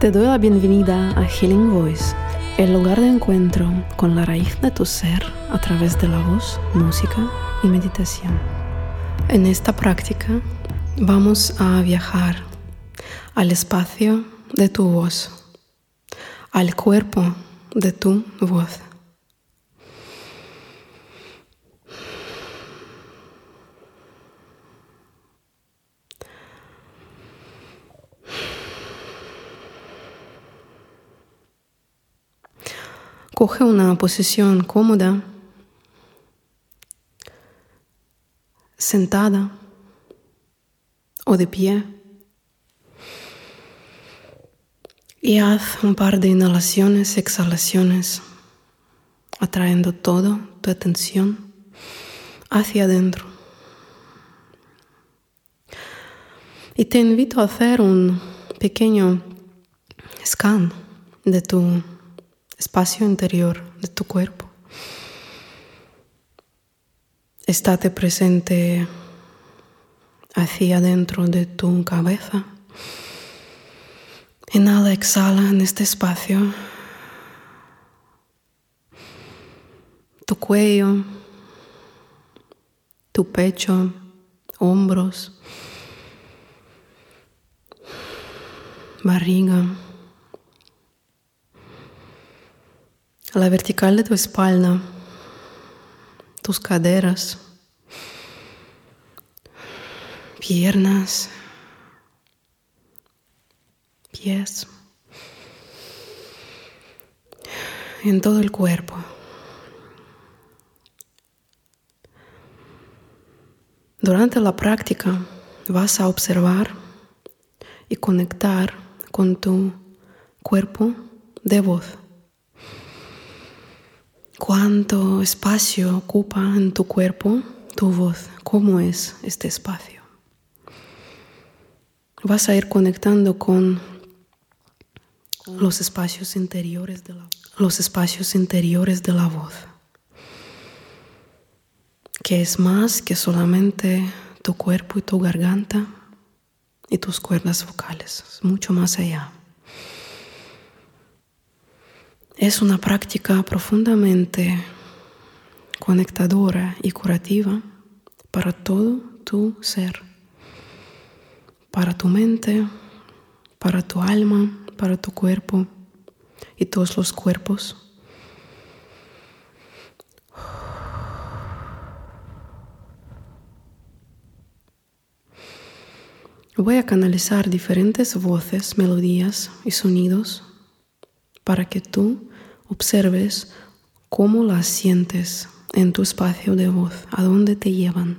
Te doy la bienvenida a Healing Voice, el lugar de encuentro con la raíz de tu ser a través de la voz, música y meditación. En esta práctica vamos a viajar al espacio de tu voz, al cuerpo de tu voz. Coge una posición cómoda, sentada o de pie. Y haz un par de inhalaciones, exhalaciones, atrayendo toda tu atención hacia adentro. Y te invito a hacer un pequeño scan de tu espacio interior de tu cuerpo. Estate presente hacia adentro de tu cabeza. Inhala, exhala en este espacio. Tu cuello, tu pecho, hombros, barriga. La vertical de tu espalda, tus caderas, piernas, pies, en todo el cuerpo. Durante la práctica vas a observar y conectar con tu cuerpo de voz cuánto espacio ocupa en tu cuerpo tu voz, cómo es este espacio. Vas a ir conectando con los espacios interiores de la, los espacios interiores de la voz, que es más que solamente tu cuerpo y tu garganta y tus cuerdas vocales, es mucho más allá. Es una práctica profundamente conectadora y curativa para todo tu ser, para tu mente, para tu alma, para tu cuerpo y todos los cuerpos. Voy a canalizar diferentes voces, melodías y sonidos para que tú observes cómo las sientes en tu espacio de voz, a dónde te llevan,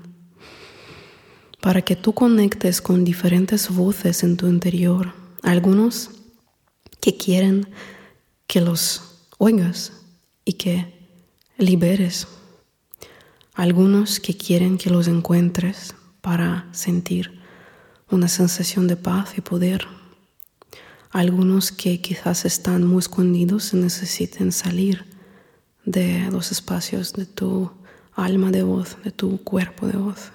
para que tú conectes con diferentes voces en tu interior, algunos que quieren que los oigas y que liberes, algunos que quieren que los encuentres para sentir una sensación de paz y poder algunos que quizás están muy escondidos necesiten salir de los espacios de tu alma de voz, de tu cuerpo de voz,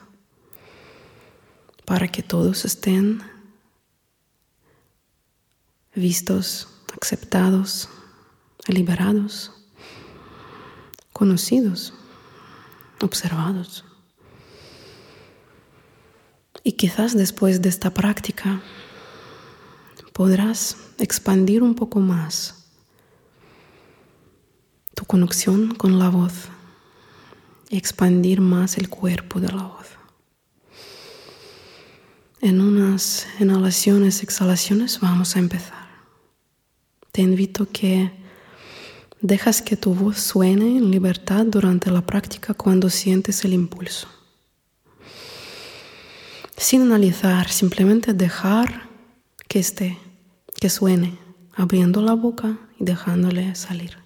para que todos estén vistos, aceptados, liberados, conocidos, observados. Y quizás después de esta práctica podrás expandir un poco más tu conexión con la voz y expandir más el cuerpo de la voz. En unas inhalaciones, exhalaciones vamos a empezar. Te invito que dejas que tu voz suene en libertad durante la práctica cuando sientes el impulso. Sin analizar, simplemente dejar que esté, que suene, abriendo la boca y dejándole salir.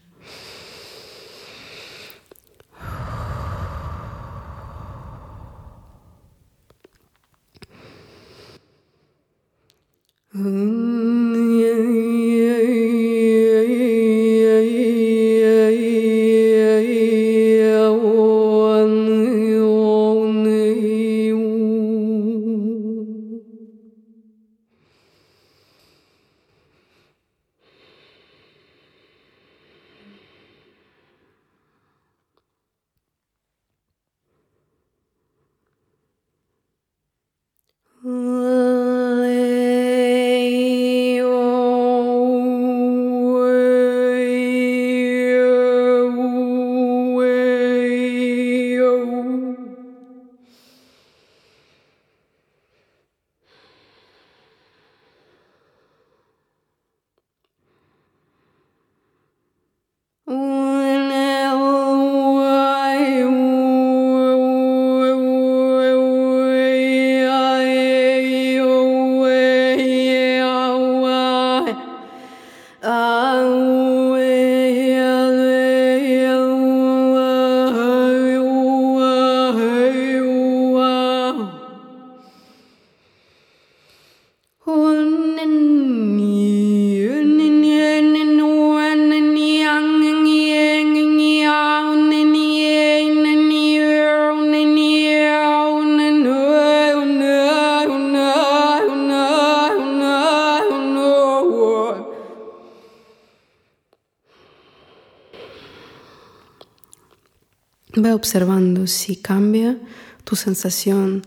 Observando si cambia tu sensación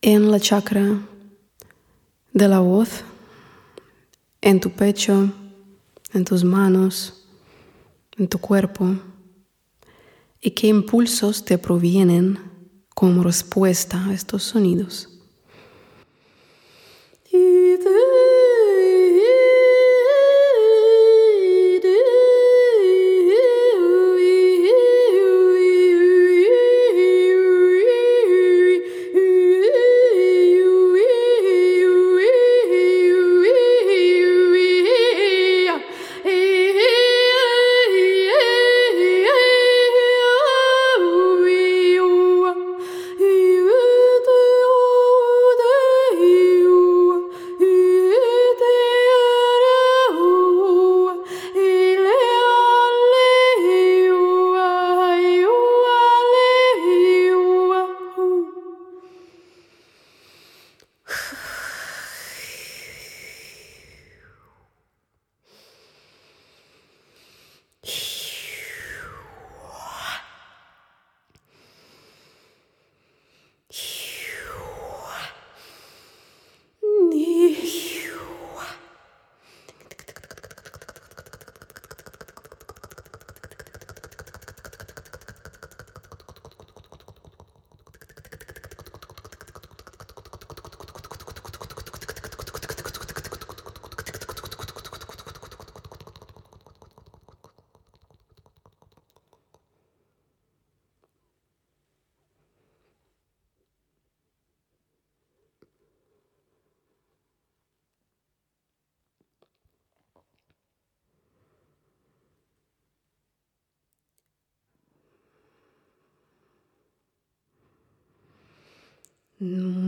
en la chakra de la voz, en tu pecho, en tus manos, en tu cuerpo, y qué impulsos te provienen como respuesta a estos sonidos. No.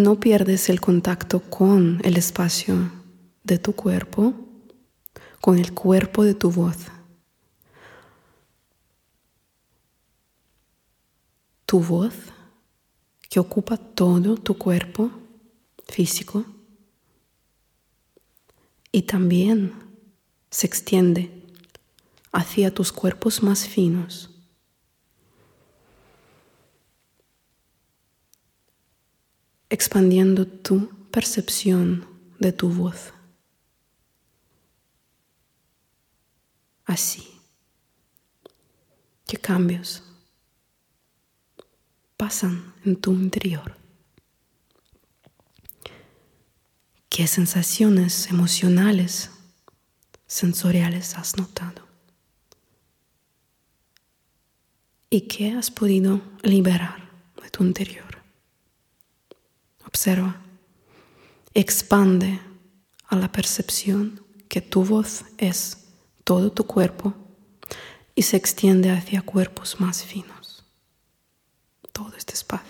No pierdes el contacto con el espacio de tu cuerpo, con el cuerpo de tu voz. Tu voz que ocupa todo tu cuerpo físico y también se extiende hacia tus cuerpos más finos expandiendo tu percepción de tu voz. Así que cambios pasan en tu interior. ¿Qué sensaciones emocionales, sensoriales has notado? ¿Y qué has podido liberar de tu interior? Observa. Expande a la percepción que tu voz es todo tu cuerpo y se extiende hacia cuerpos más finos. Todo este espacio.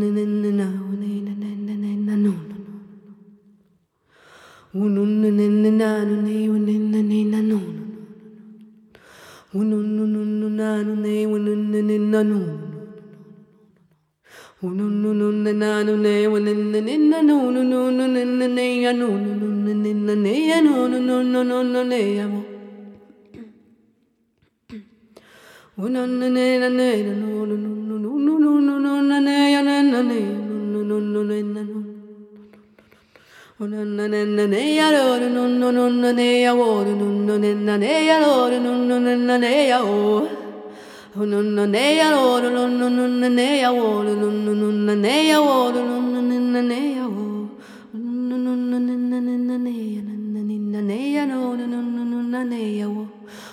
Neya wo.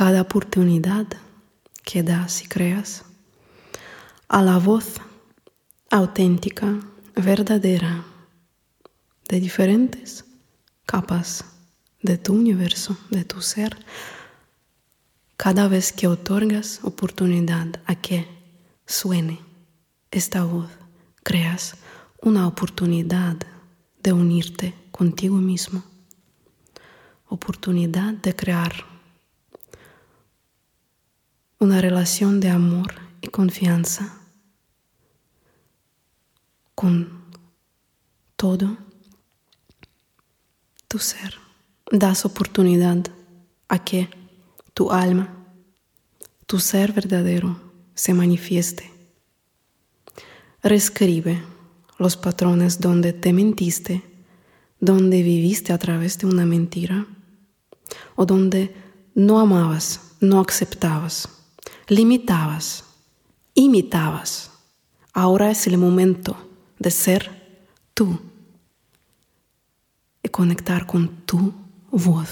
cada oportunidad que das y creas a la voz auténtica, verdadera, de diferentes capas de tu universo, de tu ser, cada vez que otorgas oportunidad a que suene esta voz, creas una oportunidad de unirte contigo mismo, oportunidad de crear una relación de amor y confianza con todo tu ser. Das oportunidad a que tu alma, tu ser verdadero, se manifieste. Reescribe los patrones donde te mentiste, donde viviste a través de una mentira o donde no amabas, no aceptabas limitabas, imitabas. Ahora es el momento de ser tú y conectar con tu voz.